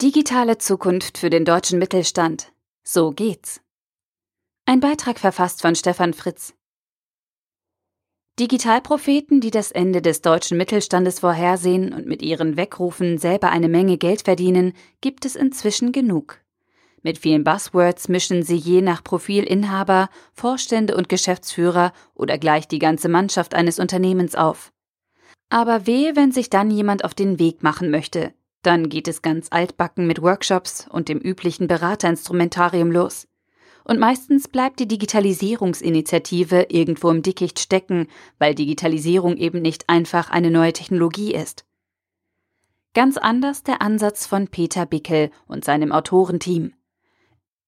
Digitale Zukunft für den deutschen Mittelstand. So geht's. Ein Beitrag verfasst von Stefan Fritz. Digitalpropheten, die das Ende des deutschen Mittelstandes vorhersehen und mit ihren Weckrufen selber eine Menge Geld verdienen, gibt es inzwischen genug. Mit vielen Buzzwords mischen sie je nach Profil Inhaber, Vorstände und Geschäftsführer oder gleich die ganze Mannschaft eines Unternehmens auf. Aber wehe, wenn sich dann jemand auf den Weg machen möchte, dann geht es ganz altbacken mit Workshops und dem üblichen Beraterinstrumentarium los. Und meistens bleibt die Digitalisierungsinitiative irgendwo im Dickicht stecken, weil Digitalisierung eben nicht einfach eine neue Technologie ist. Ganz anders der Ansatz von Peter Bickel und seinem Autorenteam.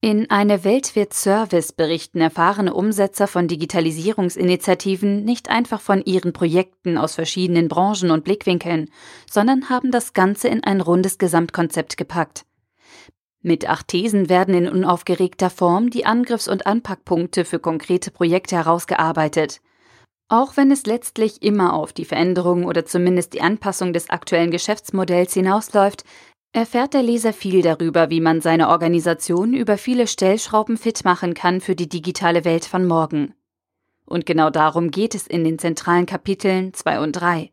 In Eine Welt wird Service berichten erfahrene Umsetzer von Digitalisierungsinitiativen nicht einfach von ihren Projekten aus verschiedenen Branchen und Blickwinkeln, sondern haben das Ganze in ein rundes Gesamtkonzept gepackt. Mit acht Thesen werden in unaufgeregter Form die Angriffs- und Anpackpunkte für konkrete Projekte herausgearbeitet. Auch wenn es letztlich immer auf die Veränderung oder zumindest die Anpassung des aktuellen Geschäftsmodells hinausläuft, erfährt der Leser viel darüber, wie man seine Organisation über viele Stellschrauben fit machen kann für die digitale Welt von morgen. Und genau darum geht es in den zentralen Kapiteln 2 und 3.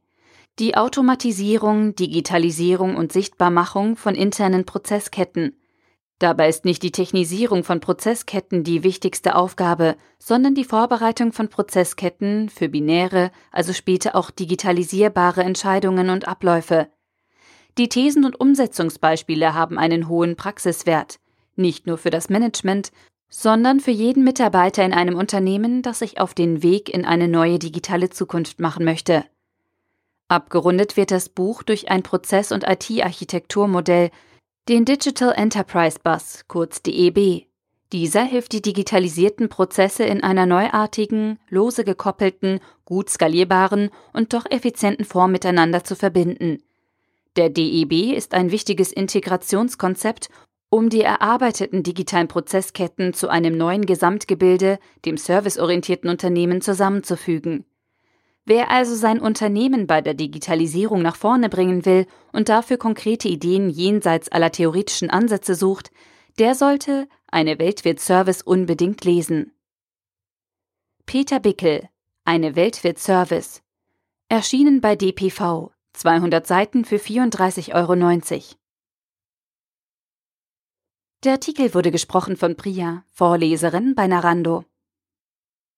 Die Automatisierung, Digitalisierung und Sichtbarmachung von internen Prozessketten. Dabei ist nicht die Technisierung von Prozessketten die wichtigste Aufgabe, sondern die Vorbereitung von Prozessketten für binäre, also später auch digitalisierbare Entscheidungen und Abläufe, die Thesen und Umsetzungsbeispiele haben einen hohen Praxiswert, nicht nur für das Management, sondern für jeden Mitarbeiter in einem Unternehmen, das sich auf den Weg in eine neue digitale Zukunft machen möchte. Abgerundet wird das Buch durch ein Prozess- und IT-Architekturmodell, den Digital Enterprise Bus, kurz DEB. Dieser hilft die digitalisierten Prozesse in einer neuartigen, lose gekoppelten, gut skalierbaren und doch effizienten Form miteinander zu verbinden. Der DEB ist ein wichtiges Integrationskonzept, um die erarbeiteten digitalen Prozessketten zu einem neuen Gesamtgebilde, dem serviceorientierten Unternehmen, zusammenzufügen. Wer also sein Unternehmen bei der Digitalisierung nach vorne bringen will und dafür konkrete Ideen jenseits aller theoretischen Ansätze sucht, der sollte Eine Welt wird Service unbedingt lesen. Peter Bickel Eine Welt wird Service. Erschienen bei DPV 200 Seiten für 34,90 Euro. Der Artikel wurde gesprochen von Priya, Vorleserin bei Narando.